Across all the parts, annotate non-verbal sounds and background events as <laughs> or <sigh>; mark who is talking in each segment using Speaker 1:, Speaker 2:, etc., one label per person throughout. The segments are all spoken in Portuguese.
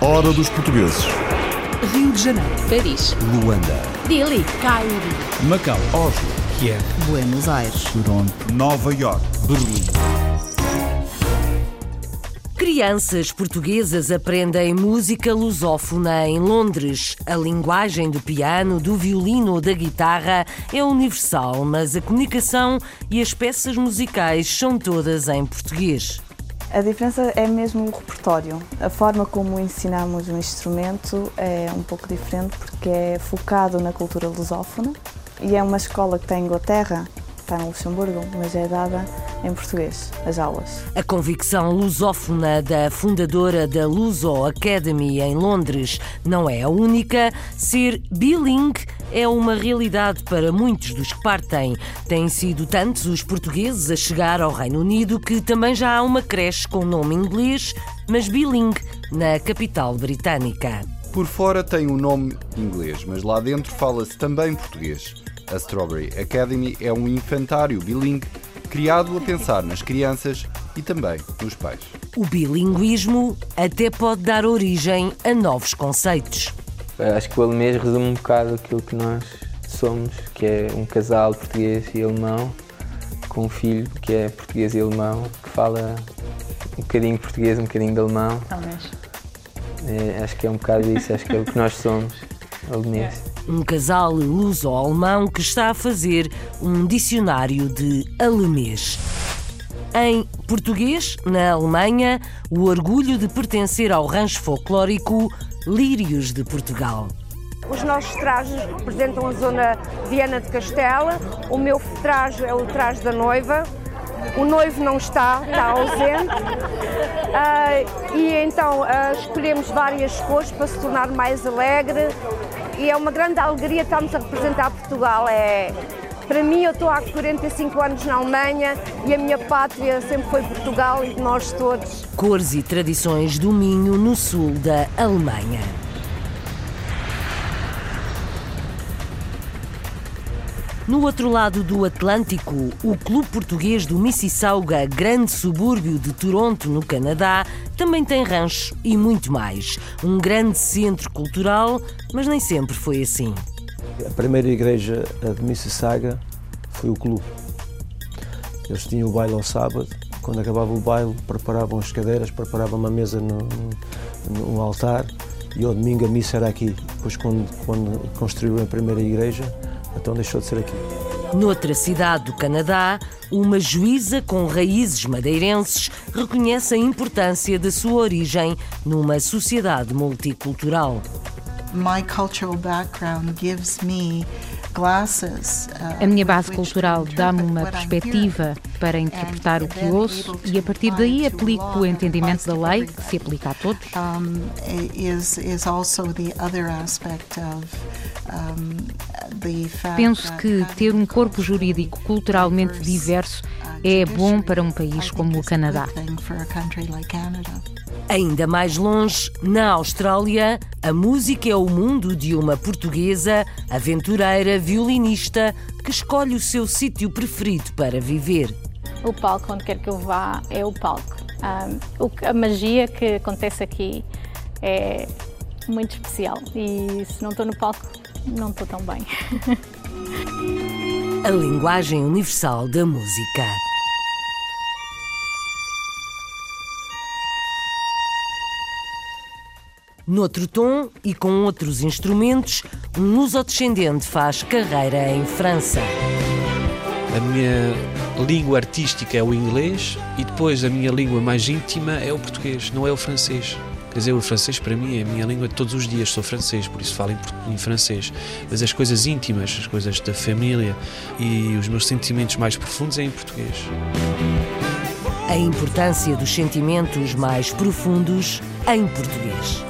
Speaker 1: Hora dos portugueses.
Speaker 2: Rio de Janeiro,
Speaker 3: Paris,
Speaker 1: Luanda.
Speaker 2: Dili, Cairo,
Speaker 4: Macau,
Speaker 1: Oslo.
Speaker 4: Kiev,
Speaker 2: Buenos Aires.
Speaker 1: Toronto. Nova York. Berlim.
Speaker 5: Crianças portuguesas aprendem música lusófona em Londres. A linguagem do piano, do violino ou da guitarra é universal, mas a comunicação e as peças musicais são todas em português.
Speaker 6: A diferença é mesmo o repertório. A forma como ensinamos o instrumento é um pouco diferente porque é focado na cultura lusófona e é uma escola que está em Inglaterra, está em Luxemburgo, mas é dada em português, as aulas.
Speaker 5: A convicção lusófona da fundadora da Luso Academy em Londres não é a única. Ser bilingue é uma realidade para muitos dos que partem. Têm sido tantos os portugueses a chegar ao Reino Unido que também já há uma creche com nome inglês, mas bilingue, na capital britânica.
Speaker 7: Por fora tem um nome inglês, mas lá dentro fala-se também português. A Strawberry Academy é um infantário bilingue criado a pensar nas crianças e também nos pais.
Speaker 5: O bilinguismo até pode dar origem a novos conceitos.
Speaker 3: acho que o alemês resume um bocado aquilo que nós somos, que é um casal português e alemão, com um filho que é português e alemão, que fala um bocadinho português, um bocadinho de alemão. É, acho que é um bocado isso, acho que é o que nós somos, alemães.
Speaker 5: Um casal luso-alemão que está a fazer um dicionário de alemês. Em português, na Alemanha, o orgulho de pertencer ao rancho folclórico Lírios de Portugal.
Speaker 8: Os nossos trajes representam a zona Viana de Castela. O meu traje é o traje da noiva. O noivo não está, está ausente. Ah, e então ah, escolhemos várias cores para se tornar mais alegre. E é uma grande alegria estarmos a representar Portugal. É, para mim, eu estou há 45 anos na Alemanha e a minha pátria sempre foi Portugal e nós todos.
Speaker 5: Cores e tradições do Minho, no sul da Alemanha. No outro lado do Atlântico, o Clube Português do Mississauga, grande subúrbio de Toronto, no Canadá, também tem rancho e muito mais. Um grande centro cultural, mas nem sempre foi assim.
Speaker 9: A primeira igreja de Mississauga foi o clube. Eles tinham o baile ao sábado. Quando acabava o baile, preparavam as cadeiras, preparavam uma mesa no, no, no altar e ao domingo a missa era aqui. Depois, quando, quando construíram a primeira igreja, então deixou de ser aqui.
Speaker 5: Noutra cidade do Canadá, uma juíza com raízes madeirenses reconhece a importância da sua origem numa sociedade multicultural.
Speaker 10: My cultural background gives me glasses, uh,
Speaker 11: A minha base cultural dá-me uma perspectiva para interpretar o que ouço e a partir daí aplico o entendimento da lei que se aplica a todos.
Speaker 10: is, is also the other aspect of the fact
Speaker 11: Penso
Speaker 10: that
Speaker 11: que ter um corpo jurídico culturalmente diverso é bom para um país como o Canadá.
Speaker 10: good thing for a country like Canada.
Speaker 5: Ainda mais longe, na Austrália, a música é o mundo de uma portuguesa, aventureira, violinista, que escolhe o seu sítio preferido para viver.
Speaker 12: O palco, onde quer que eu vá, é o palco. Que- a magia que acontece aqui é muito especial e se não estou no palco, não estou tão bem. <laughs>
Speaker 5: A linguagem universal da música. Noutro tom e com outros instrumentos, um luso-descendente faz carreira em França.
Speaker 4: A minha língua artística é o inglês e depois a minha língua mais íntima é o português, não é o francês. Quer dizer, o francês para mim é a minha língua de todos os dias, sou francês, por isso falo em, francês. Mas as coisas íntimas, as coisas da família e os meus sentimentos mais profundos é em português.
Speaker 5: A importância dos sentimentos mais profundos em português.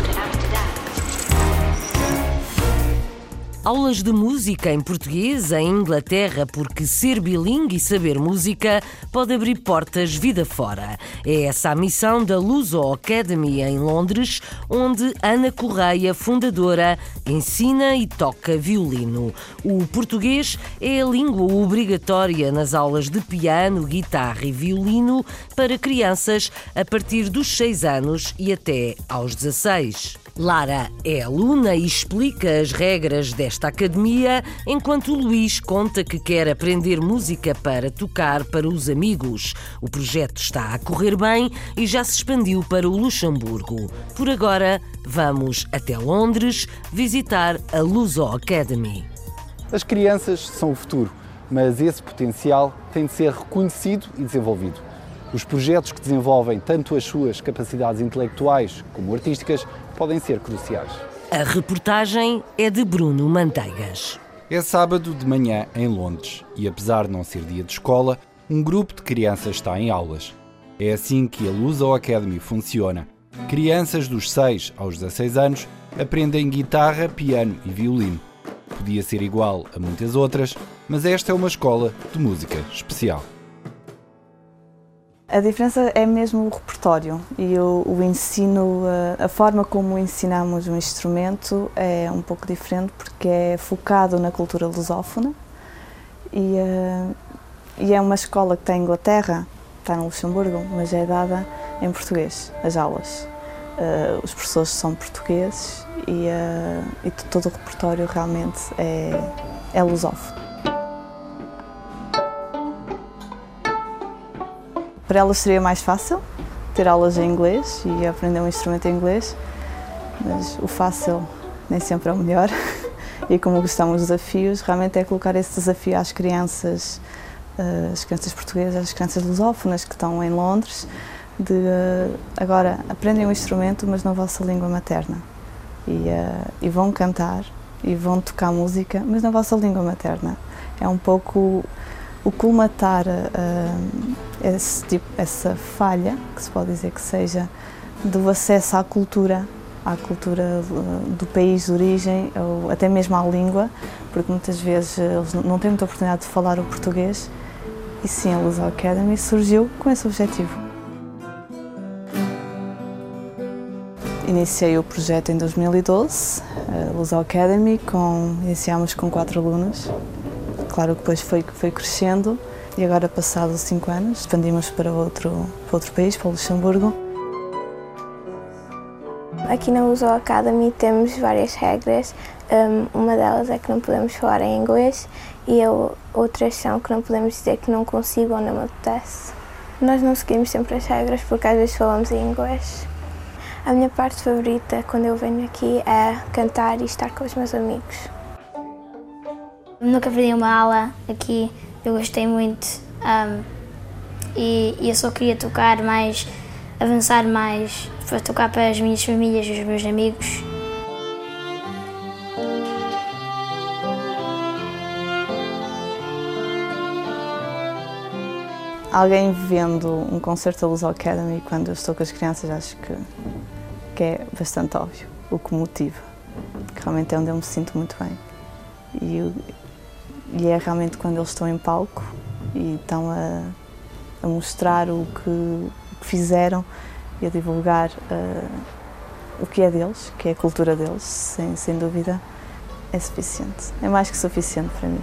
Speaker 5: Aulas de música em português em Inglaterra, porque ser bilingue e saber música pode abrir portas vida fora. É essa a missão da Luso Academy em Londres, onde Ana Correia, fundadora, ensina e toca violino. O português é a língua obrigatória nas aulas de piano, guitarra e violino para crianças a partir dos 6 anos e até aos 16. Lara é aluna e explica as regras desta academia, enquanto Luís conta que quer aprender música para tocar para os amigos. O projeto está a correr bem e já se expandiu para o Luxemburgo. Por agora, vamos até Londres visitar a Luso Academy.
Speaker 7: As crianças são o futuro, mas esse potencial tem de ser reconhecido e desenvolvido. Os projetos que desenvolvem tanto as suas capacidades intelectuais como artísticas podem ser cruciais.
Speaker 5: A reportagem é de Bruno Manteigas.
Speaker 7: É sábado de manhã em Londres e, apesar de não ser dia de escola, um grupo de crianças está em aulas. É assim que a Luso Academy funciona. Crianças dos 6 aos 16 anos aprendem guitarra, piano e violino. Podia ser igual a muitas outras, mas esta é uma escola de música especial.
Speaker 6: A diferença é mesmo o repertório e o, o, ensino, a forma como ensinamos o instrumento é um pouco diferente porque é focado na cultura lusófona e, e é uma escola que está em Inglaterra, está no Luxemburgo, mas é dada em português, as aulas. Os professores são portugueses e, e todo o repertório realmente é, é lusófono. Para elas seria mais fácil ter aulas em inglês e aprender um instrumento em inglês, mas o fácil nem sempre é o melhor. <laughs> E como gostamos dos desafios, realmente é colocar esse desafio às crianças, às crianças portuguesas, às crianças lusófonas que estão em Londres, de agora aprendem um instrumento, mas na vossa língua materna. E, e vão cantar e vão tocar música, mas na vossa língua materna. É um pouco o colmatar uh, esse tipo, essa falha, que se pode dizer que seja, do acesso à cultura, à cultura do país de origem, ou até mesmo à língua, porque muitas vezes eles não têm muita oportunidade de falar o português, e sim, a Luso Academy surgiu com esse objetivo. Iniciei o projeto em 2012, a Luso Academy, com, iniciámos com quatro alunos, Claro que depois foi, foi crescendo e agora, passados cinco anos, expandimos para outro, para outro país, para o Luxemburgo.
Speaker 13: Aqui na Uso Academy temos várias regras. uma delas é que não podemos falar em inglês e outras são que não podemos dizer que não consigo ou não me apetece. Nós não seguimos sempre as regras porque às vezes falamos em inglês. A minha parte favorita quando eu venho aqui é cantar e estar com os meus amigos.
Speaker 14: Nunca perdi uma aula aqui, eu gostei muito um, e, e, eu só queria tocar mais, avançar mais, para tocar para as minhas famílias e os meus amigos.
Speaker 6: Alguém vendo um concerto da Luz Academy quando eu estou com as crianças, acho que, que é bastante óbvio o que motiva, que realmente é onde eu me sinto muito bem. E e é realmente quando eles estão em palco e estão a, a mostrar o que, o que, fizeram e a divulgar uh, o que é deles, que é a cultura deles, sem, sem dúvida, é suficiente. É mais que suficiente para mim.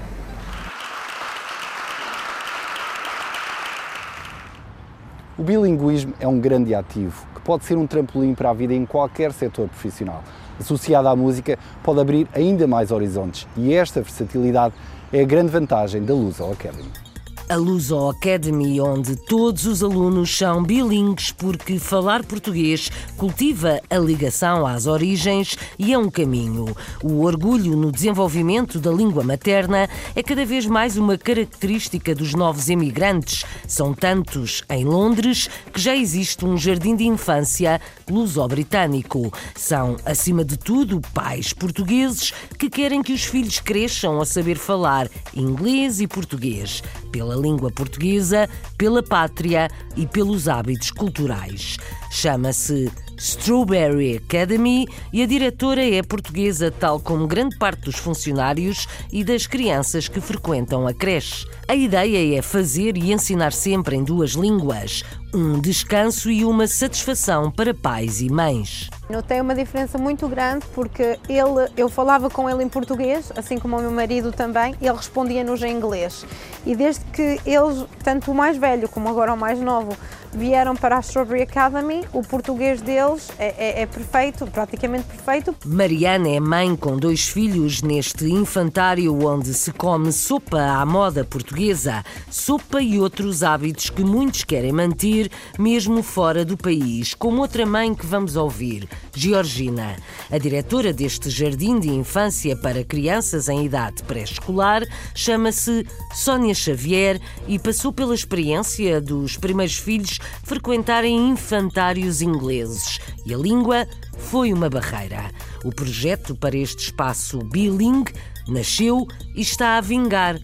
Speaker 7: O bilinguismo é um grande ativo que pode ser um trampolim para a vida em qualquer setor profissional. Associado à música, pode abrir ainda mais horizontes e esta versatilidade é a grande vantagem da Luso Academy
Speaker 5: a Luso Academy, onde todos os alunos são bilingues porque falar português cultiva a ligação às origens e é um caminho. O orgulho no desenvolvimento da língua materna é cada vez mais uma característica dos novos emigrantes. São tantos em Londres que já existe um jardim de infância luso-britânico. São, acima de tudo, pais portugueses que querem que os filhos cresçam a saber falar inglês e português. Pela língua portuguesa, pela pátria e pelos hábitos culturais. Chama-se Strawberry Academy e a diretora é portuguesa, tal como grande parte dos funcionários e das crianças que frequentam a creche. A ideia é fazer e ensinar sempre em duas línguas, um descanso e uma satisfação para pais e mães.
Speaker 8: Notei uma diferença muito grande porque ele, eu falava com ele em português, assim como o meu marido também, e ele respondia-nos em inglês. E desde que eles, tanto o mais velho como agora o mais novo, vieram para a Strawberry Academy, o português deles é, é, é, perfeito, praticamente perfeito.
Speaker 5: Mariana é mãe com dois filhos neste infantário onde se come sopa à moda portuguesa, sopa e outros hábitos que muitos querem manter, mesmo fora do país, como outra mãe que vamos ouvir, Georgina. A diretora deste jardim de infância para crianças em idade pré-escolar chama-se Sónia Xavier e passou pela experiência dos primeiros filhos frequentarem infantários ingleses e a língua foi uma barreira. O projeto para este espaço bilingue nasceu e está a vingar.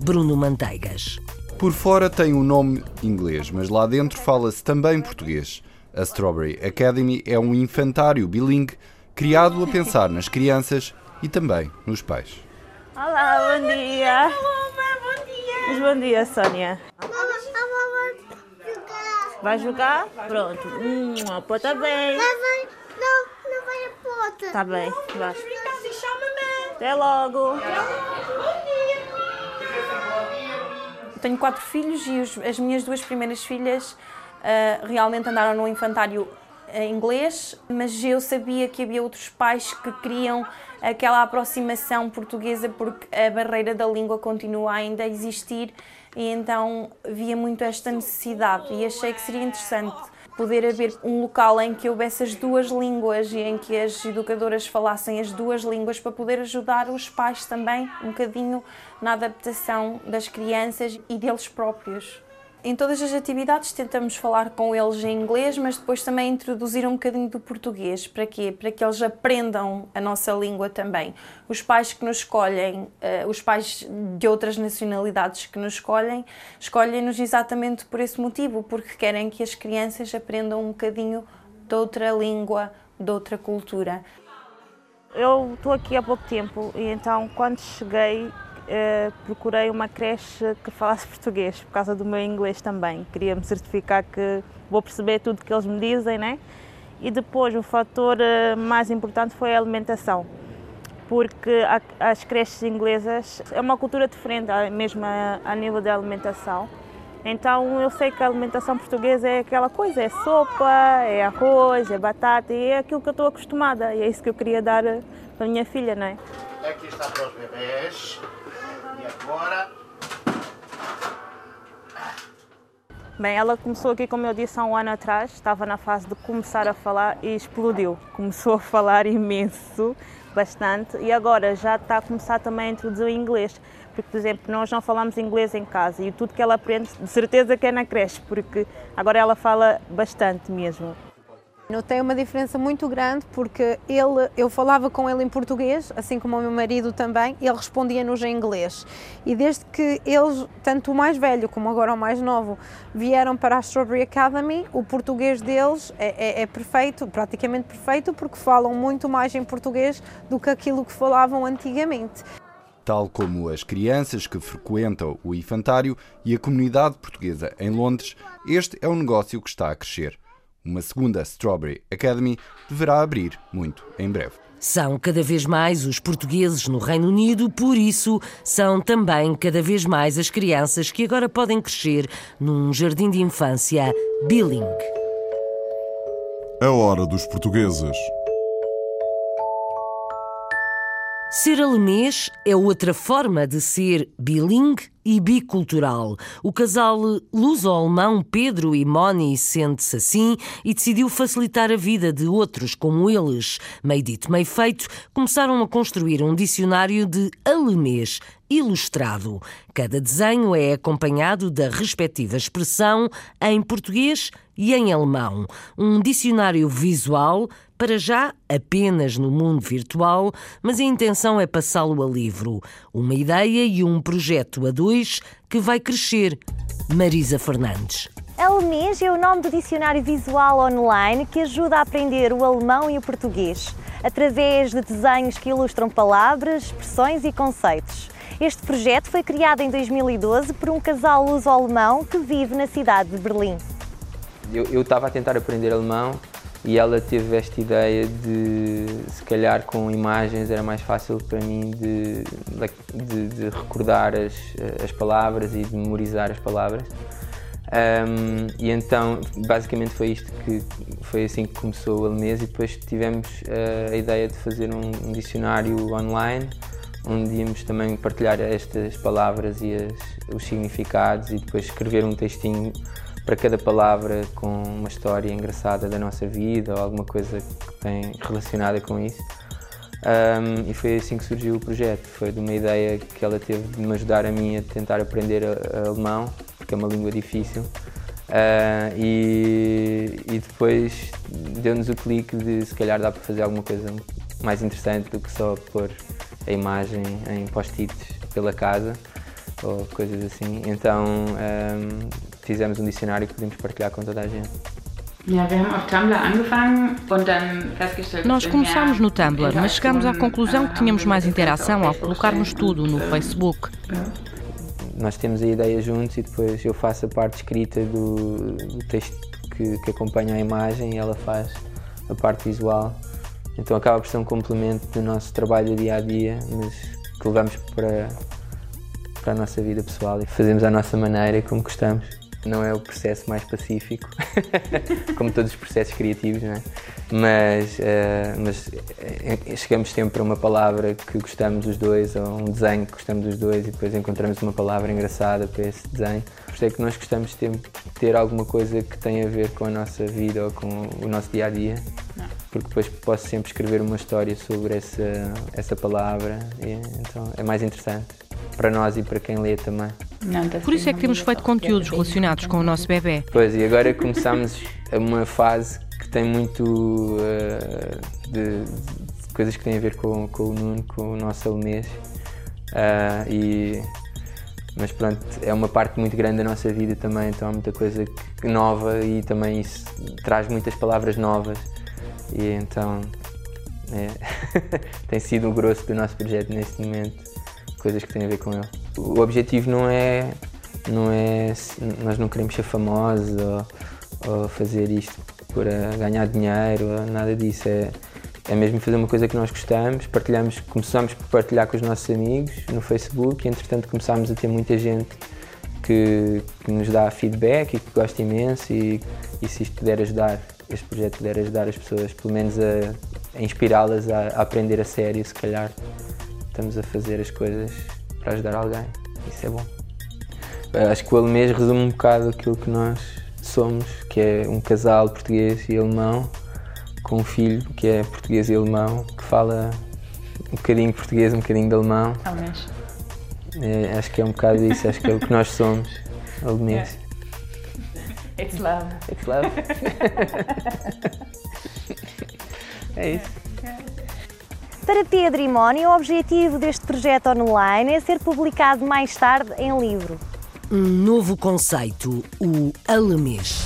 Speaker 5: Bruno Manteigas.
Speaker 7: Por fora tem um nome inglês, mas lá dentro fala-se também português. A Strawberry Academy é um infantário bilingue criado a pensar nas crianças e também nos pais.
Speaker 15: Olá, bom dia. Olá, bom dia. Mas bom dia, Sónia. Vai jogar? Pronto. Hum, a pota bem.
Speaker 16: Não, não vai a pota.
Speaker 15: Tá bem, vai. Até logo.
Speaker 17: Tenho quatro filhos e as minhas duas primeiras filhas realmente andaram no infantário inglês, mas eu sabia que havia outros pais que queriam aquela aproximação portuguesa porque a barreira da língua continua ainda a existir e então via muito esta necessidade e achei que seria interessante poder haver um local em que houvesse as duas línguas e em que as educadoras falassem as duas línguas para poder ajudar os pais também um bocadinho na adaptação das crianças e deles próprios. Em todas as atividades tentamos falar com eles em inglês, mas depois também introduzir um bocadinho do português. Para quê? Para que eles aprendam a nossa língua também. Os pais que nos escolhem, uh, os pais de outras nacionalidades que nos escolhem, escolhem-nos exatamente por esse motivo, porque querem que as crianças aprendam um bocadinho de outra língua, de outra cultura.
Speaker 15: Eu estou aqui há pouco tempo e então quando cheguei eh, procurei uma creche que falasse <laughs> português, por causa do meu inglês também. Queria me certificar que vou perceber tudo que eles me dizem, né? E depois o fator eh, mais importante foi a alimentação, porque as creches inglesas é uma cultura diferente, mesmo a, a nível da alimentação. Então eu sei que a alimentação portuguesa é aquela coisa, é sopa, é arroz, é batata, e é aquilo que eu estou acostumada, e é isso que eu queria dar eh, para a minha filha, não é?
Speaker 16: Aqui está para os bebês. Agora.
Speaker 15: Bem, ela começou aqui, como eu disse, há um ano atrás, estava na fase de começar a falar e explodiu. Começou a falar <laughs> imenso, bastante, e agora já está a começar também a introduzir o inglês. Porque, por exemplo, nós não falamos inglês em casa e tudo que ela aprende, de certeza que é na creche, porque agora ela fala bastante mesmo.
Speaker 8: Notei uma diferença muito grande porque ele, eu falava com ele em português, assim como o meu marido também, ele respondia-nos em inglês. E desde que eles, tanto o mais velho como agora o mais novo, vieram para a Strawberry Academy, o português deles é, é, é perfeito, praticamente perfeito, porque falam muito mais em português do que aquilo que falavam antigamente.
Speaker 7: Tal como as crianças que frequentam o infantário e a comunidade portuguesa em Londres, este é um negócio que está a crescer. Uma segunda Strawberry Academy deverá abrir muito em breve.
Speaker 5: São cada vez mais os portugueses no Reino Unido, por isso são também cada vez mais as crianças que agora podem crescer num jardim de infância bilingue.
Speaker 1: A hora dos portugueses.
Speaker 5: Ser alemês é outra forma de ser bilingue e bicultural. O casal luso-alemão Pedro e Moni sente-se assim e decidiu facilitar a vida de outros como eles. Meio dito, meio feito, começaram a construir um dicionário de alemês ilustrado. Cada desenho é acompanhado da respectiva expressão em português e em alemão. Um dicionário visual para já apenas no mundo virtual, mas a intenção é passá-lo a livro. Uma ideia e um projeto a dois que vai crescer. Marisa Fernandes.
Speaker 18: Alemês é o nome do dicionário visual online que ajuda a aprender o alemão e o português, através de desenhos que ilustram palavras, expressões e conceitos. Este projeto foi criado em 2012 por um casal luso-alemão que vive na cidade de Berlim.
Speaker 3: Eu estava a tentar aprender alemão e ela teve esta ideia de, se calhar com imagens era mais fácil para mim de, de, de recordar as, as palavras e de memorizar as palavras. Um, e então, basicamente foi isto que foi assim que começou o Alemês e depois tivemos uh, a ideia de fazer um, um, dicionário online onde íamos também partilhar estas palavras e as, os significados e depois escrever um textinho para cada palavra com uma história engraçada da nossa vida ou alguma coisa que tem relacionada com isso. Um, e foi assim que surgiu o projeto. Foi de uma ideia que ela teve de me ajudar a mim a tentar aprender alemão, porque é uma língua difícil. Uh, e, e, depois deu-nos o clique de se calhar dá para fazer alguma coisa mais interessante do que só pôr a imagem em post-its pela casa ou coisas assim. Então um, fizemos um dicionário que podemos partilhar com toda a gente.
Speaker 5: Nós começámos no Tumblr, mas chegámos à conclusão que tínhamos mais interação ao colocarmos tudo no Facebook.
Speaker 3: Nós temos a ideia juntos e depois eu faço a parte escrita do, do texto que, que acompanha a imagem e ela faz a parte visual. Então acaba por ser um complemento do nosso trabalho dia a dia, mas que levamos para, para a nossa vida pessoal e fazemos à nossa maneira, como gostamos. Não é o processo mais pacífico, <laughs> como todos os processos criativos, não é? mas, uh, mas eh, chegamos sempre a uma palavra que gostamos dos dois, ou um desenho que gostamos dos dois, e depois encontramos uma palavra engraçada para esse desenho. Por isso é que nós gostamos de ter alguma coisa que tem a ver com a nossa vida ou com o nosso dia a dia porque depois posso sempre escrever uma história sobre essa, essa palavra, e, então é mais interessante para nós e para quem lê também.
Speaker 5: Por isso é que temos feito conteúdos relacionados com o nosso bebê.
Speaker 3: Pois, e agora começamos <laughs> uma fase que tem muito uh, de, de, coisas que têm a ver com, com o Nuno, com o nosso alemês. Uh, e, mas pronto, é uma parte muito grande da nossa vida também, então há muita coisa nova e também isso traz muitas palavras novas. E então é, <laughs> tem sido o grosso do nosso projeto neste momento, coisas que têm a ver com ele. O objetivo não é, não é nós não queremos ser famosos ou, ou fazer isto para ganhar dinheiro, nada disso. É, é mesmo fazer uma coisa que nós gostamos, partilhamos, começamos por partilhar com os nossos amigos no Facebook e entretanto começámos a ter muita gente que, que nos dá feedback e que gosta imenso e, e se isto puder ajudar este projeto puder ajudar as pessoas, pelo menos a, a inspirá-las a, a, aprender a sério, se calhar estamos a fazer as coisas para ajudar alguém. Isso é bom. Acho que o alemês resume um bocado aquilo que nós somos, que é um casal português e alemão, com um filho que é português e alemão, que fala um bocadinho português, um bocadinho de alemão.
Speaker 12: Alemães.
Speaker 3: É, acho que é um bocado isso, acho que é o que nós somos, alemães.
Speaker 12: It's love.
Speaker 3: It's love. é isso.
Speaker 18: Para Pedro e Mónica, o objetivo deste projeto online é ser publicado mais tarde em livro.
Speaker 5: Um novo conceito, o alemês.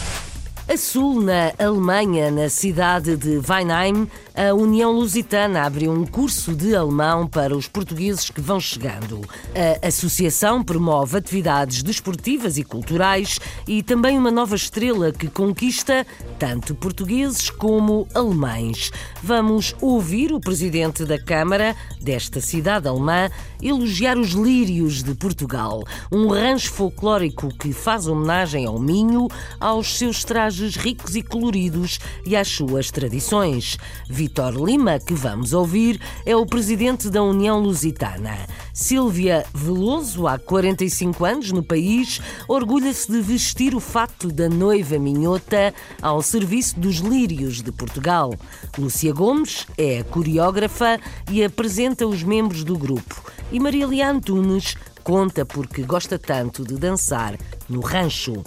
Speaker 5: A sul, na Alemanha, na cidade de Weinheim, a União Lusitana abriu um curso de alemão para os portugueses que vão chegando. A associação promove atividades desportivas e culturais e também uma nova estrela que conquista tanto portugueses como alemães. Vamos ouvir o presidente da Câmara desta cidade alemã elogiar os lírios de Portugal, um rancho folclórico que faz homenagem ao Minho, aos seus trajes ricos e coloridos e às suas tradições. Vitor Lima, que vamos ouvir, é o presidente da União Lusitana. Silvia Veloso, há 45 anos no país, orgulha-se de vestir o fato da noiva minhota ao serviço dos lírios de Portugal. Lúcia Gomes é a coreógrafa e apresenta os membros do grupo. E Maria Leã Antunes conta porque gosta tanto de dançar no rancho.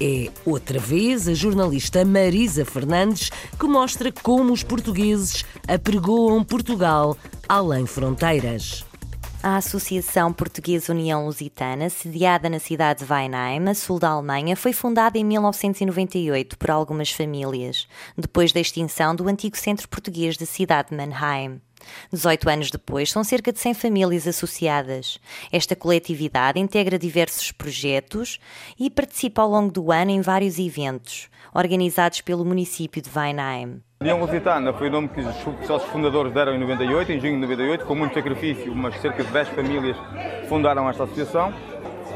Speaker 5: É outra vez a jornalista Marisa Fernandes que mostra como os portugueses apregoam Portugal além fronteiras.
Speaker 18: A Associação Portuguesa União Lusitana, sediada na cidade de Weinheim, a sul da Alemanha, foi fundada em 1998 por algumas famílias, depois da extinção do antigo centro português da cidade de Mannheim. 18 anos depois, são cerca de 100 famílias associadas. Esta coletividade integra diversos projetos e participa ao longo do ano em vários eventos, organizados pelo município de Weinheim.
Speaker 19: União Lusitana foi o nome que os sócios fundadores deram em 98, em junho de 98, com muito sacrifício, umas cerca de 10 famílias fundaram esta associação.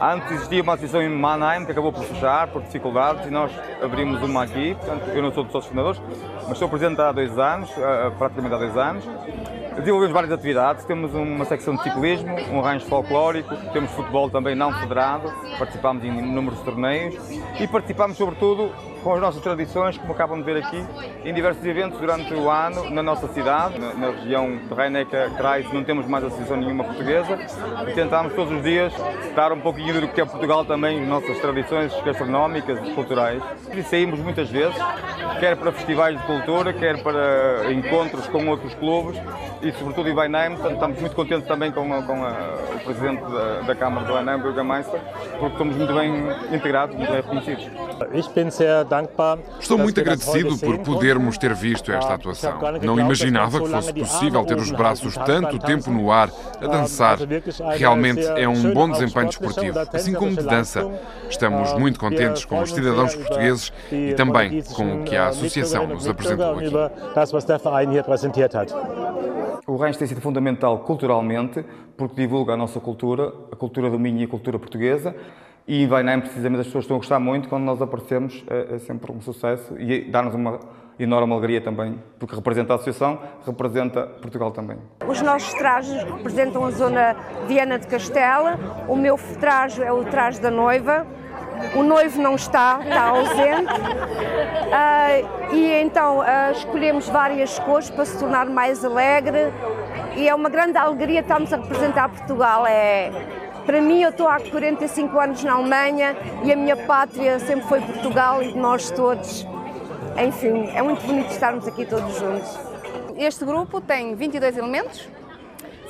Speaker 19: Antes existia uma associação em Mannheim que acabou por fechar por dificuldades e nós abrimos uma aqui. Portanto, eu não sou dos sócios fundadores, mas sou presidente há dois anos, praticamente há dois anos. Desenvolvemos várias atividades, temos uma secção de ciclismo, um rancho folclórico, temos futebol também não federado, participamos em inúmeros torneios e participamos sobretudo com as nossas tradições, como acabam de ver aqui, em diversos eventos durante o ano na nossa cidade, na, na região de Rhein-Neckar-Kreis, não temos mais associação nenhuma portuguesa e tentamos todos os dias dar um pouquinho do que é Portugal também, nossas tradições gastronómicas e culturais. E saímos muitas vezes, quer para festivais de cultura, quer para encontros com outros clubes e sobretudo em Weinheim, estamos muito contentes também com, a, com a, o Presidente da, da Câmara de Weinheim, Bürgermeister, porque estamos muito bem integrados, muito bem reconhecidos.
Speaker 20: Estou muito agradecido por podermos ter visto esta atuação. Não imaginava que fosse possível ter os braços tanto tempo no ar a dançar. Realmente é um bom desempenho desportivo, assim como de dança. Estamos muito contentes com os cidadãos portugueses e também com o que a associação nos apresentou aqui.
Speaker 19: O rancho tem sido fundamental culturalmente, porque divulga a nossa cultura, a cultura do Minho e a cultura portuguesa. E em Weinheim, precisamente, as pessoas estão a gostar muito. Quando nós aparecemos, é, é sempre um sucesso e dá-nos uma enorme alegria também, porque representa a associação, representa Portugal também.
Speaker 8: Os nossos trajes representam a zona Viana de Castela. O meu traje é o traje da noiva. O noivo não está, está ausente. Uh, <laughs> e então uh, escolhemos várias cores para se tornar mais alegre. E é uma grande alegria estarmos a representar Portugal. É, para mim, eu estou há 45 anos na Alemanha e a minha pátria sempre foi Portugal e nós todos. Enfim, é muito bonito estarmos aqui todos juntos.
Speaker 21: Este grupo tem 22 elementos,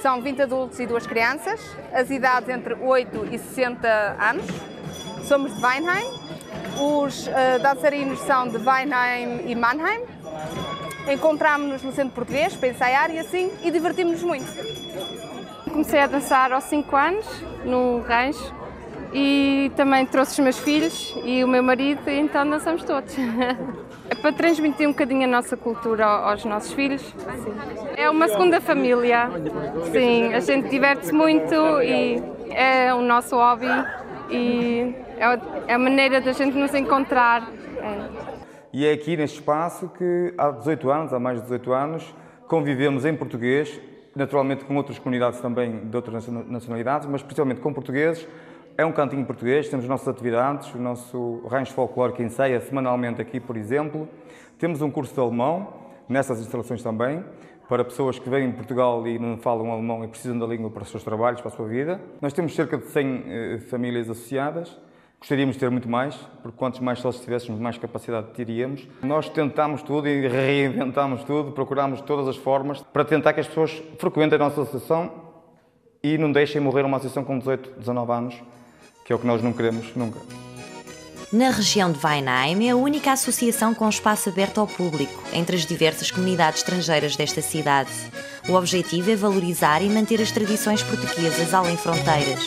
Speaker 21: são 20 adultos e duas crianças, as idades entre 8 e 60 anos. Somos de Weinheim, os uh, dançarinos são de Weinheim e Mannheim. Encontramos-nos no centro português para ensaiar e assim, e divertimos-nos muito.
Speaker 22: Comecei a dançar aos 5 anos, no rancho, e também trouxe os meus filhos e o meu marido, e então dançamos todos. <laughs> É para transmitir um bocadinho a nossa cultura aos nossos filhos. Sim. É uma segunda família. Sim, a gente diverte-se muito e é o nosso hobby e é a maneira da gente nos encontrar. É.
Speaker 19: E é aqui neste espaço que há 18 anos, há mais de 18 anos, convivemos em português, naturalmente com outras comunidades também de outras nacionalidades, mas principalmente com portugueses. É um cantinho português, temos as nossas atividades, o nosso rancho folclórico ensaia semanalmente aqui, por exemplo. Temos um curso de alemão nessas instalações também, para pessoas que vêm de Portugal e não falam alemão e precisam da língua para os seus trabalhos, para a sua vida. Nós temos cerca de 100 eh, famílias associadas. Gostaríamos de ter muito mais, porque quantos mais sócios tivéssemos, mais capacidade teríamos. Nós tentamos tudo e reinventamos tudo, procuramos todas as formas para tentar que as pessoas frequentem a nossa associação e não deixem morrer uma associação com 18, 19 anos, que é o que nós não queremos nunca.
Speaker 18: Na região de Weinheim é a única associação com espaço aberto ao público entre as diversas comunidades estrangeiras desta cidade. O objetivo é valorizar e manter as tradições portuguesas além fronteiras.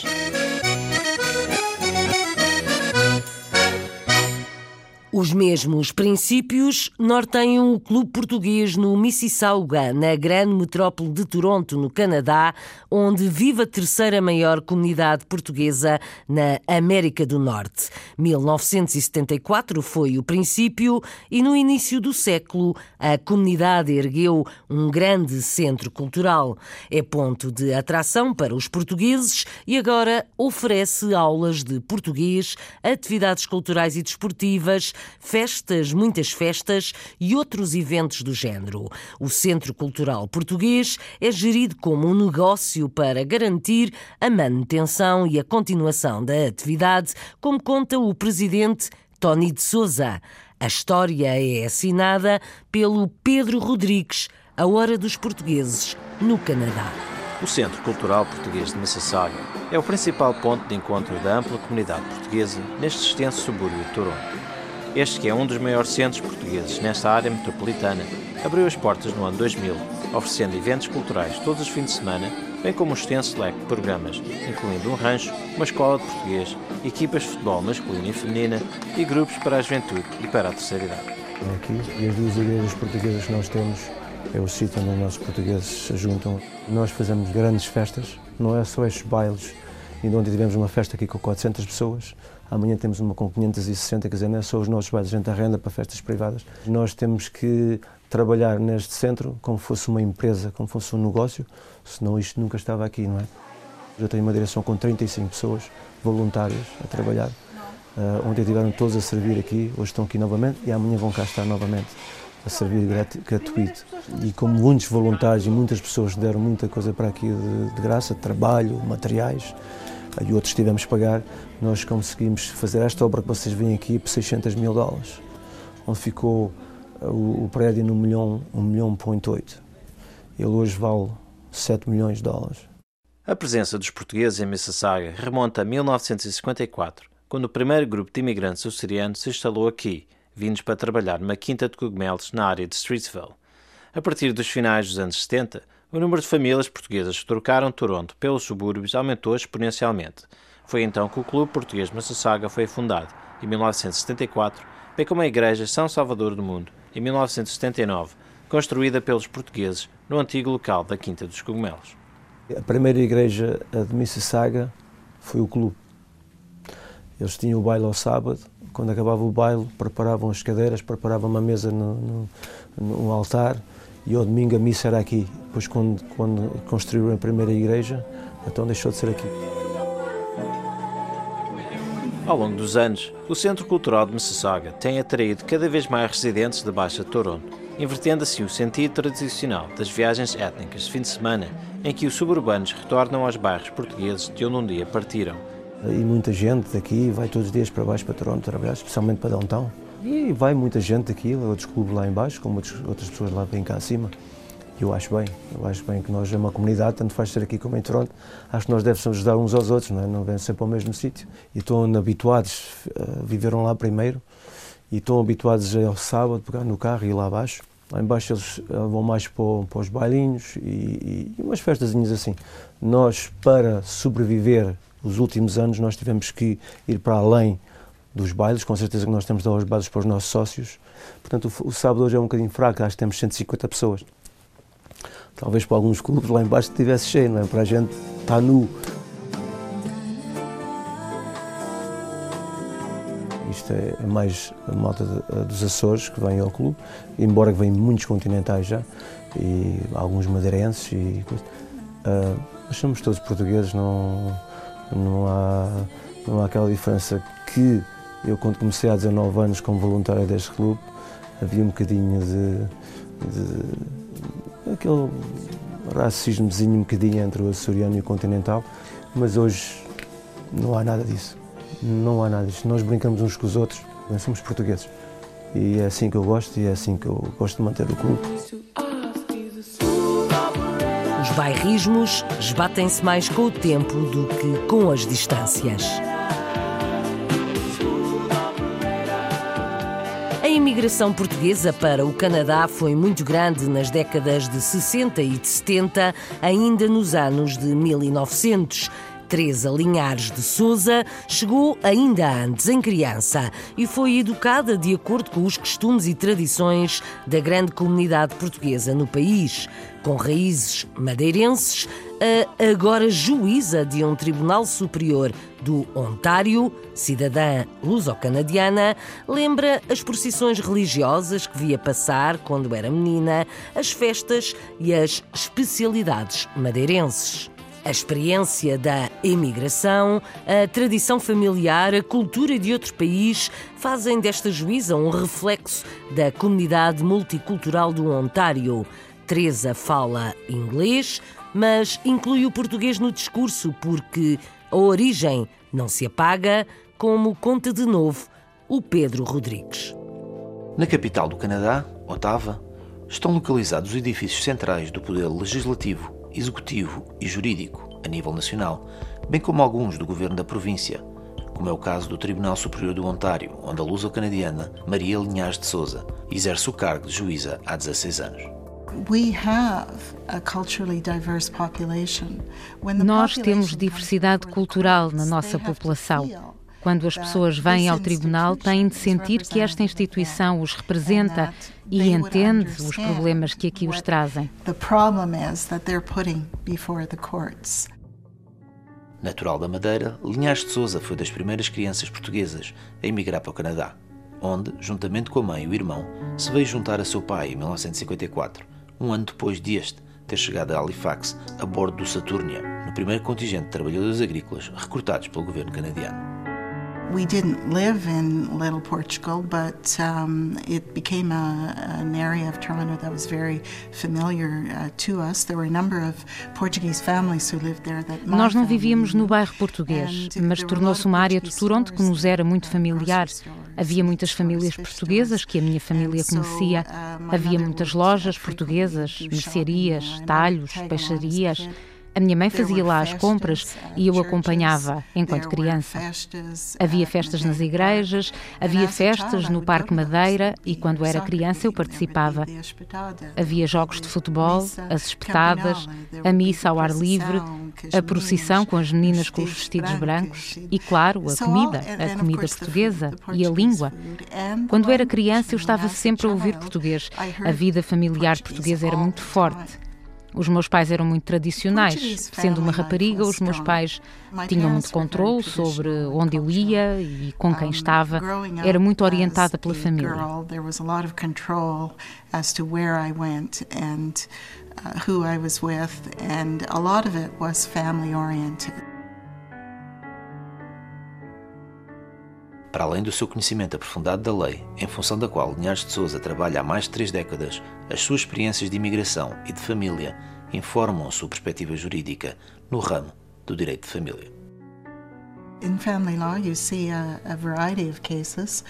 Speaker 5: Os mesmos princípios norteiam o clube português no Mississauga, na grande metrópole de Toronto, no Canadá, onde vive a terceira maior comunidade portuguesa na América do Norte. 1974 foi o princípio e no início do século a comunidade ergueu um grande centro cultural. É ponto de atração para os portugueses e agora oferece aulas de português, atividades culturais e desportivas, festas, muitas festas e outros eventos do género. O Centro Cultural Português é gerido como um negócio para garantir a manutenção e a continuação da atividade, como conta o presidente Tony de Souza. A história é assinada pelo Pedro Rodrigues, A Hora dos Portugueses, no Canadá.
Speaker 23: O Centro Cultural Português de Mississauga é o principal ponto de encontro da ampla comunidade portuguesa neste extenso subúrbio de Toronto. Este, que é um dos maiores centros portugueses nesta área metropolitana, abriu as portas no ano 2000, oferecendo eventos culturais todos os fins de semana, bem como um extenso leque de programas, incluindo um rancho, uma escola de português, equipas de futebol masculina e feminina e grupos para a juventude e para a terceira idade.
Speaker 9: Aqui, e as duas igrejas portuguesas que nós temos é o sítio onde os nossos portugueses se juntam. Nós fazemos grandes festas, não é só estes bailes, e ontem tivemos uma festa aqui com 400 pessoas, amanhã temos uma com 560, quer dizer, não é só os nossos bailes, a gente arrenda para festas privadas. Nós temos que trabalhar neste centro como fosse uma empresa, como fosse um negócio, senão isto nunca estava aqui, não é? Eu tenho uma direção com 35 pessoas voluntárias a trabalhar. Uh, ontem estiveram todos a servir aqui, hoje estão aqui novamente e amanhã vão cá estar novamente a servir gratuito. E como muitos voluntários e muitas pessoas deram muita coisa para aqui de, de graça, trabalho, materiais, e outros tivemos que pagar, nós conseguimos fazer esta obra que vocês veem aqui por 600 mil dólares, onde ficou o, o prédio no milhão, 1 milhão ponto 8. Ele hoje vale 7 milhões de dólares.
Speaker 23: A presença dos portugueses em Mississauga remonta a 1954, quando o primeiro grupo de imigrantes açorianos se instalou aqui, vindos para trabalhar numa quinta de cogumelos na área de Streetsville. A partir dos finais dos anos 70, o número de famílias portuguesas que trocaram Toronto pelos subúrbios aumentou exponencialmente. Foi então que o Clube Português de foi fundado, em 1974, bem como a Igreja São Salvador do Mundo, em 1979, construída pelos portugueses no antigo local da Quinta dos Cogumelos.
Speaker 9: A primeira igreja de Mississauga foi o clube. Eles tinham o baile ao sábado quando acabava o baile, preparavam as cadeiras, preparavam uma mesa no, no, no altar e ao domingo a missa era aqui. Depois, quando, quando construíram a primeira igreja, então deixou de ser aqui.
Speaker 23: Ao longo dos anos, o Centro Cultural de Mississauga tem atraído cada vez mais residentes da Baixa de Toronto, invertendo assim o sentido tradicional das viagens étnicas de fim de semana, em que os suburbanos retornam aos bairros portugueses de onde um dia partiram
Speaker 9: e muita gente daqui vai todos os dias para baixo para Toronto trabalhar, especialmente para Downtown. E vai muita gente daqui, outros clubes lá embaixo, como outras pessoas lá vêm cá acima. Eu acho bem, eu acho bem que nós é uma comunidade, tanto faz ser aqui como em Toronto, acho que nós devemos ajudar uns aos outros, não é? Não vêm sempre ao mesmo sítio. E estão habituados, uh, viveram lá primeiro, e estão habituados ao sábado, pegar no carro e ir lá abaixo. Lá embaixo eles vão mais para, para os bailinhos e, e, e umas festazinhas assim. Nós, para sobreviver os últimos anos nós tivemos que ir para além dos bailes, com certeza que nós temos de dar os bailes para os nossos sócios. Portanto, o, o sábado hoje é um bocadinho fraco, acho que temos 150 pessoas. Talvez para alguns clubes lá embaixo estivesse cheio, não é? Para a gente está nu. Isto é, é mais a malta dos Açores que vem ao clube, embora que muitos continentais já, e alguns madeirenses e coisa. Uh, mas somos todos portugueses, não não há, não há aquela diferença que eu, quando comecei há 19 anos como voluntário deste clube, havia um bocadinho de, de aquele racismozinho um bocadinho entre o açoriano e o continental, mas hoje não há nada disso. Não há nada disso. Nós brincamos uns com os outros, nós somos portugueses. E é assim que eu gosto e é assim que eu gosto de manter o clube
Speaker 5: bairrismos esbatem-se mais com o tempo do que com as distâncias. Imigração portuguesa para o Canadá foi muito grande nas décadas de 60 e de 70, ainda nos anos de 1900. Teresa Linhares de Souza chegou ainda antes, em criança, e foi educada de acordo com os costumes e tradições da grande comunidade portuguesa no país. Com raízes madeirenses, a agora juíza de um tribunal superior do Ontário, cidadã luso-canadiana, lembra as procissões religiosas que via passar quando era menina, as festas e as especialidades madeirenses. A experiência da imigração, a tradição familiar, a cultura de outro país fazem desta juíza um reflexo da comunidade multicultural do Ontário. Teresa fala inglês, mas inclui o português no discurso porque a origem não se apaga, como conta de novo o Pedro Rodrigues.
Speaker 10: Na capital do Canadá, Ottawa, estão localizados os edifícios centrais do Poder Legislativo
Speaker 24: executivo e jurídico a nível nacional, bem como alguns do governo da província, como é o caso do Tribunal Superior do Ontário, onde a luso-canadiana Maria Linhares de Souza exerce o cargo de juíza há 16 anos.
Speaker 11: Nós temos diversidade cultural na nossa população. Quando as pessoas vêm ao tribunal, têm de sentir que esta instituição os representa e entende os problemas que aqui os trazem.
Speaker 24: Natural da Madeira, Linhares de Souza foi das primeiras crianças portuguesas a emigrar para o Canadá, onde, juntamente com a mãe e o irmão, se veio juntar a seu pai em 1954, um ano depois de este ter chegado a Halifax a bordo do Saturnia, no primeiro contingente de trabalhadores agrícolas recrutados pelo governo canadiano.
Speaker 10: We didn't live in Little Portugal, but um, it became a, an area of Toronto that was very familiar uh, to us. There were a number of Portuguese families who lived there that
Speaker 11: Nós não vivíamos no bairro português, mas tornou-se uma área de Toronto que nos era muito familiar. Havia muitas famílias portuguesas que a minha família conhecia. Havia muitas lojas portuguesas, mercearias, talhos, peixarias. A minha mãe fazia lá as compras e eu acompanhava enquanto criança. Havia festas nas igrejas, havia festas no Parque Madeira e quando era criança eu participava. Havia jogos de futebol, as espetadas, a missa ao ar livre, a procissão com as meninas com os vestidos brancos e, claro, a comida, a comida portuguesa e a língua. Quando era criança eu estava sempre a ouvir português. A vida familiar portuguesa era muito forte. Os meus pais eram muito tradicionais. Sendo uma rapariga, os meus pais tinham muito controle sobre onde eu ia e com quem estava. Era muito orientada pela família.
Speaker 10: Who I was with, and a lot of it was family oriented.
Speaker 24: Para além do seu conhecimento aprofundado da lei, em função da qual Linhares de Souza trabalha há mais de três décadas, as suas experiências de imigração e de família informam a sua perspectiva jurídica no ramo do direito de família.
Speaker 10: In family law, you see a, a variety of cases.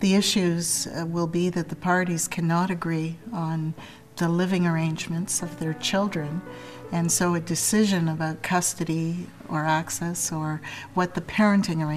Speaker 10: The issues uh, will be that the parties cannot agree on the living arrangements of their children, and so a decision about custody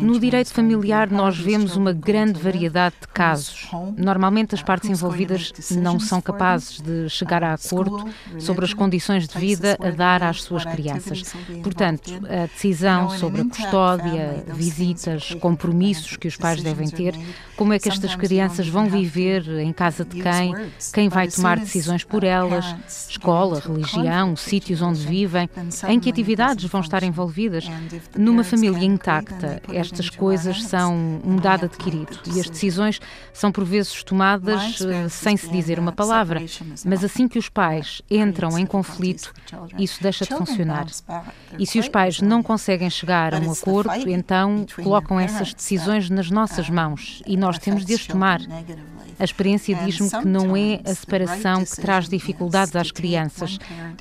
Speaker 11: no direito familiar, nós vemos uma grande variedade de casos. Normalmente, as partes envolvidas não são capazes de chegar a acordo sobre as condições de vida a dar às suas crianças. Portanto, a decisão sobre a custódia, visitas, compromissos que os pais devem ter, como é que estas crianças vão viver, em casa de quem, quem vai tomar decisões por elas, escola, religião, sítios onde vivem, em que atividades vão estar envolvidas numa família intacta, estas coisas são um dado adquirido e as decisões são por vezes tomadas eh, sem se dizer uma palavra. Mas assim que os pais entram em conflito, isso deixa de funcionar. E se os pais não conseguem chegar a um acordo, então colocam essas decisões nas nossas mãos e nós temos de as tomar. A experiência diz-me que não é a separação que traz dificuldades às crianças.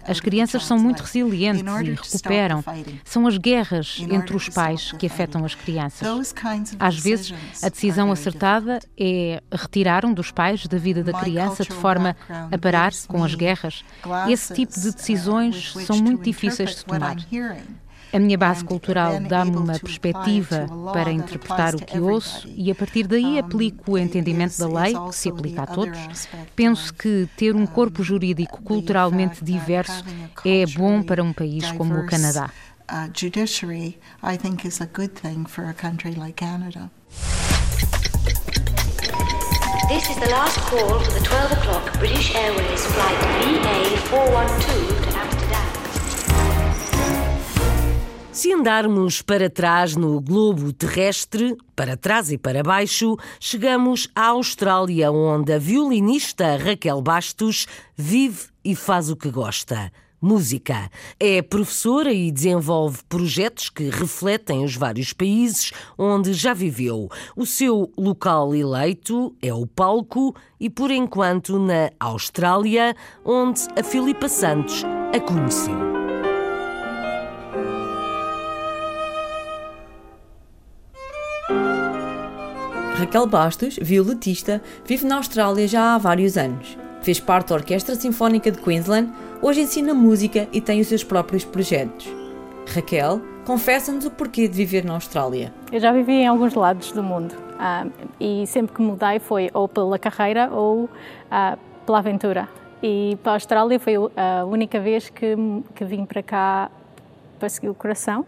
Speaker 11: As crianças são muito resilientes e recuperam. São as guerras entre os pais que afetam as crianças. Às vezes, a decisão acertada é retirar um dos pais da vida da criança de forma a parar com as guerras. Esse tipo de decisões são muito difíceis de tomar. A minha base cultural dá-me uma perspectiva para interpretar o que ouço e, a partir daí, aplico o entendimento da lei, que se aplica a todos. Penso que ter um corpo jurídico culturalmente diverso é bom para um país como o Canadá. judiciary, I think, is a good thing for a country like Canada.
Speaker 25: This is the last call for the 12 o'clock British Airways flight BA412
Speaker 5: Se andarmos para trás no globo terrestre, para trás e para baixo, chegamos à Austrália, onde a violinista Raquel Bastos vive e faz o que gosta. Música. É professora e desenvolve projetos que refletem os vários países onde já viveu. O seu local eleito é o palco e, por enquanto, na Austrália, onde a Filipa Santos a conheceu.
Speaker 26: Raquel Bastos, violetista, vive na Austrália já há vários anos. Fez parte da Orquestra Sinfónica de Queensland, Hoje ensina música e tem os seus próprios projetos. Raquel confessa-nos o porquê de viver na Austrália.
Speaker 12: Eu já vivi em alguns lados do mundo uh, e sempre que mudei foi ou pela carreira ou uh, pela aventura. E para a Austrália foi a única vez que, que vim para cá para seguir o coração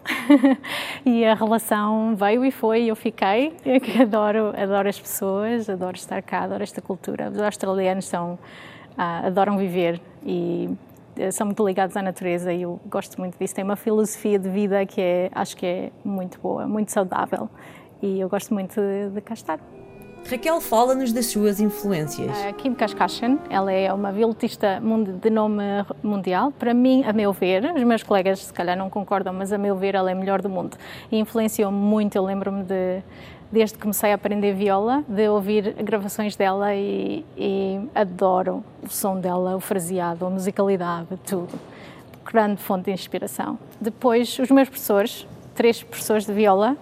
Speaker 12: <laughs> e a relação veio e foi eu fiquei. Eu adoro, adoro as pessoas, adoro estar cá, adoro esta cultura. Os australianos são, uh, adoram viver e eh, são muito ligados à natureza e eu gosto muito disso. Tem uma filosofia de vida que é, acho que é muito boa, muito saudável e eu gosto muito de, de cá estar.
Speaker 26: Raquel fala-nos das suas influências.
Speaker 12: A Kim Kardashian, ela é uma violonista de nome mundial. Para mim, a meu ver, os meus colegas se calhar não concordam, mas a meu ver ela é a melhor do mundo. E influenciou muito, eu lembro-me de desde que comecei a aprender viola, de ouvir gravações dela e, e, adoro o som dela, o fraseado, a musicalidade, tudo. Grande fonte de inspiração. Depois, os meus professores, três professores de viola,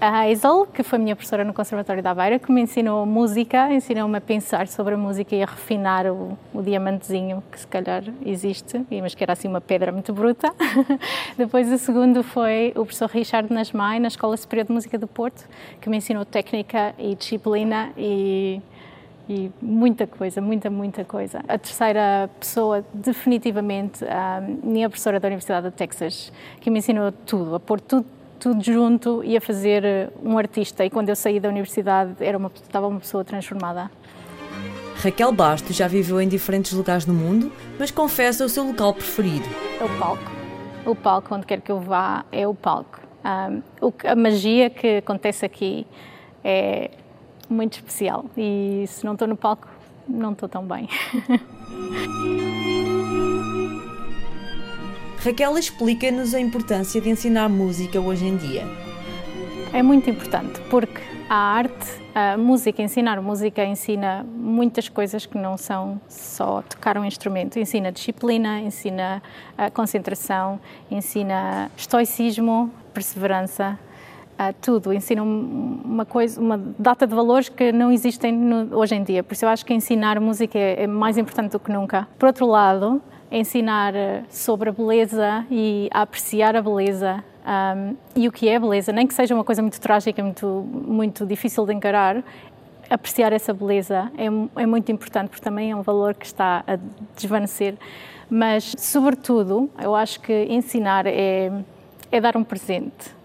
Speaker 12: a Hazel, que foi minha professora no Conservatório da Aveira, que me ensinou música, ensinou-me a pensar sobre a música e a refinar o, o, diamantezinho que se calhar existe, mas que era assim uma pedra muito bruta. <laughs> Depois o segundo foi o professor Richard Nasmai, na Escola Superior de Música do Porto, que me ensinou técnica e disciplina e e muita coisa, muita, muita coisa. A terceira pessoa, definitivamente, a minha professora da Universidade de Texas, que me ensinou tudo, a pôr tudo tudo junto e a fazer eh, um artista. E quando eu saí da universidade era uma, estava uma pessoa transformada.
Speaker 26: Raquel Bastos já viveu em diferentes lugares no mundo, mas confessa o seu local preferido.
Speaker 12: É o palco. O palco, onde quer que eu vá, é o palco. Um, a magia que acontece aqui é muito especial e se não estou no palco, não estou tão bem. <laughs>
Speaker 26: Raquel explica-nos a importância de ensinar música hoje em dia.
Speaker 12: É muito importante porque a arte, a música, ensinar música ensina muitas coisas que não são só tocar um instrumento. Ensina disciplina, ensina concentração, ensina estoicismo, perseverança, tudo. Ensina uma coisa, uma data de valores que não existem no, hoje em dia. Por isso eu acho que ensinar música é, é mais importante do que nunca. Por outro lado, ensinar eh, sobre a beleza e a apreciar a beleza um, e o que é beleza, nem que seja uma coisa muito trágica, muito, muito difícil de encarar, apreciar essa beleza é, é muito importante, porque também é um valor que está a desvanecer. Mas, sobretudo, eu acho que ensinar é, é dar um presente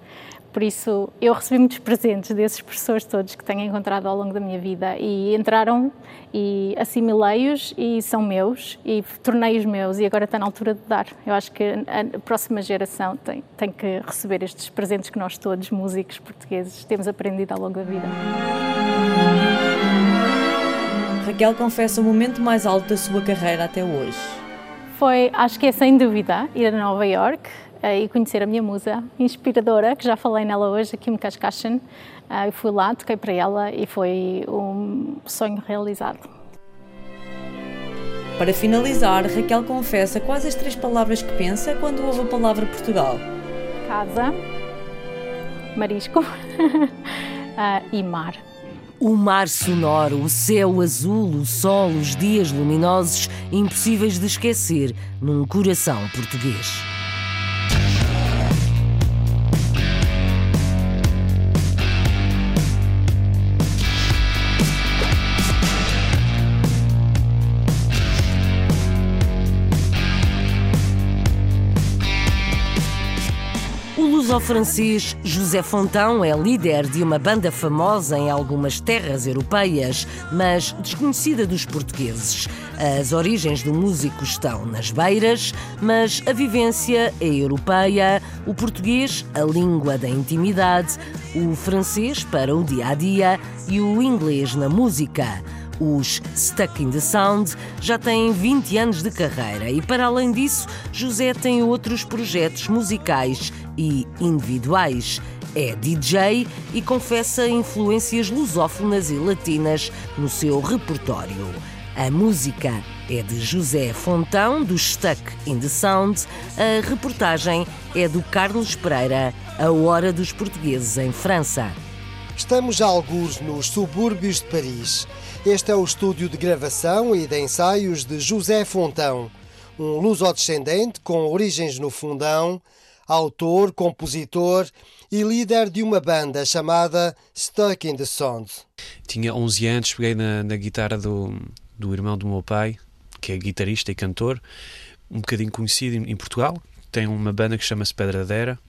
Speaker 12: por isso, eu recebi muitos presentes desses professores todos que tenho encontrado ao longo da minha vida e entraram e assimilei-os e são meus e tornei-os meus e agora está na altura de dar. Eu acho que a próxima geração tem, tem que receber estes presentes que nós todos, músicos portugueses, temos aprendido ao longo da vida.
Speaker 26: Raquel confessa o momento mais alto da sua carreira até hoje.
Speaker 12: Foi, acho que é sem dúvida, ir a Nova York e conhecer a minha musa inspiradora, que já falei nela hoje, a Kim Kardashian. Eu fui lá, toquei para ela e foi um sonho realizado.
Speaker 26: Para finalizar, Raquel confessa quais as três palavras que pensa quando ouve a palavra Portugal.
Speaker 12: Casa, marisco <laughs> e mar.
Speaker 5: O mar sonoro, o céu azul, o sol, os dias luminosos, impossíveis de esquecer num coração português. Luso-francês José Fontão é líder de uma banda famosa em algumas terras europeias, mas desconhecida dos portugueses. As origens do músico estão nas beiras, mas a vivência é europeia, o português, a língua da intimidade, o francês para o dia a dia e o inglês na música. Os Stuck in the Sound já têm 20 anos de carreira e, para além disso, José tem outros projetos musicais e individuais. É DJ e confessa influências lusófonas e latinas no seu repertório. A música é de José Fontão, do Stuck in the Sound. A reportagem é do Carlos Pereira, A Hora dos Portugueses em França.
Speaker 27: Estamos a alguns nos subúrbios de Paris. Este é o estúdio de gravação e de ensaios de José Fontão. um luso-descendente com origens no fundão, autor, compositor e líder de uma banda chamada Stuck in the Sound.
Speaker 4: Tinha 11 anos, peguei na, na guitarra do, do irmão do meu pai, que é guitarrista e cantor, um bocadinho conhecido em, em Portugal. Tem uma banda que chama-se Pedradeira,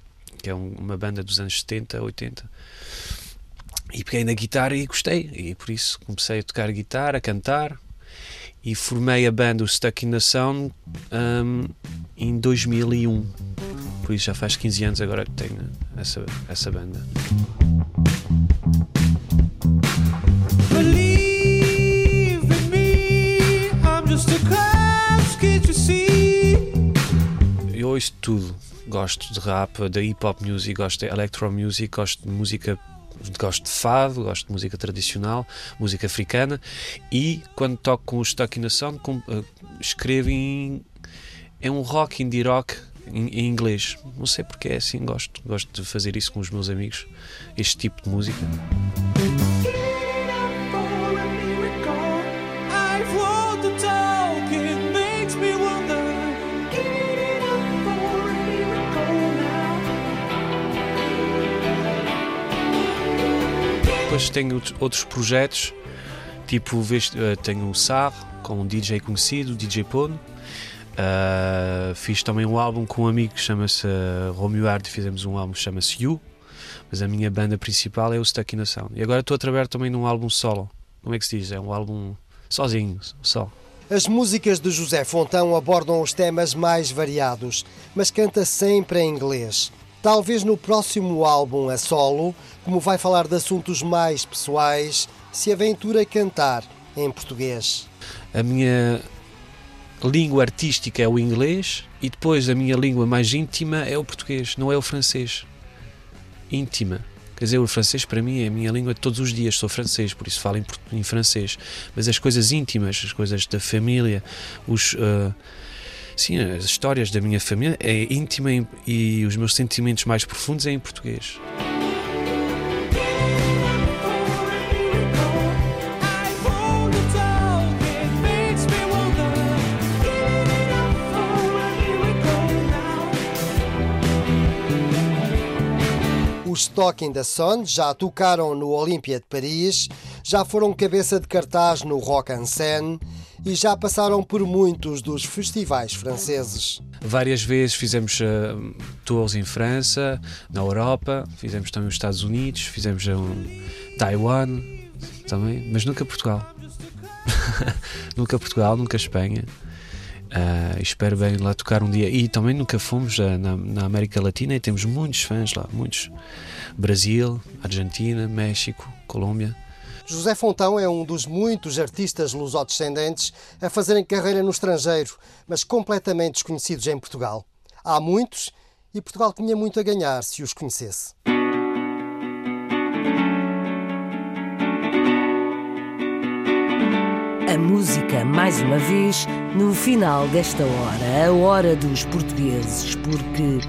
Speaker 4: que é um, uma banda dos anos 70, 80. E peguei na guitarra e gostei, e por isso comecei a tocar guitarra, a cantar, e formei a banda o Stuck in the Sound um, em 2001. Por isso já faz 15 anos agora que tenho essa, essa banda. Eu ouço tudo. Gosto de rap, de hip hop music, gosto de electro music, gosto de música gosto de fado, gosto de música tradicional, música africana e quando toco com o Stuck in the Sound com, uh, escrevo em é um rock, indie rock em, em, inglês. Não sei porque é assim, gosto, gosto de fazer isso com os meus amigos, este tipo de música. Depois tenho outros projetos, tipo eh, tenho o SAR com um DJ conhecido, DJ Pono. Uh, fiz também um álbum com um amigo que chama-se uh, Romeo Hard, fizemos um álbum que chama-se You, mas a minha banda principal é o Stuck in the Sound. E agora estou a trabalhar também num álbum solo. Como é que se diz? É um álbum sozinho, só.
Speaker 27: As músicas de José Fontão abordam os temas mais variados, mas canta sempre em inglês. Talvez no próximo álbum a solo, como vai falar de assuntos mais pessoais, se aventura a cantar em português.
Speaker 4: A minha língua artística é o inglês e depois a minha língua mais íntima é o português, não é o francês. Íntima. Quer dizer, o francês para mim é a minha língua de todos os dias, sou francês, por isso falo em, em francês. Mas as coisas íntimas, as coisas da família, os. Uh, sim, as histórias da minha família é íntima e os meus sentimentos mais profundos é em português.
Speaker 27: Os Talking the Sun já tocaram no Olímpia de Paris, já foram cabeça de cartaz no Rock en Seine e já passaram por muitos dos festivais franceses.
Speaker 4: Várias vezes fizemos uh, tours em França, na Europa, fizemos também os Estados Unidos, fizemos um, Taiwan também, mas nunca Portugal. <laughs> nunca Portugal, nunca Espanha. Uh, espero bem lá tocar um dia. E também nunca fomos uh, na, na, América Latina e temos muitos fãs lá, muitos. Brasil, Argentina, México, Colômbia.
Speaker 27: José Fontão é um dos muitos artistas lusodescendentes a fazerem carreira no estrangeiro, mas completamente desconhecidos em Portugal. Há muitos e Portugal tinha muito a ganhar se os conhecesse.
Speaker 5: A música, mais uma vez, no final desta hora, a hora dos portugueses, porque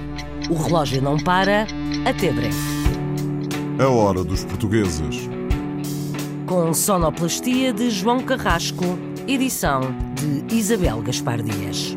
Speaker 5: o relógio não para, até breve.
Speaker 1: A hora dos portugueses.
Speaker 5: Com sonoplastia de João Carrasco, edição de Isabel Gaspar Dias.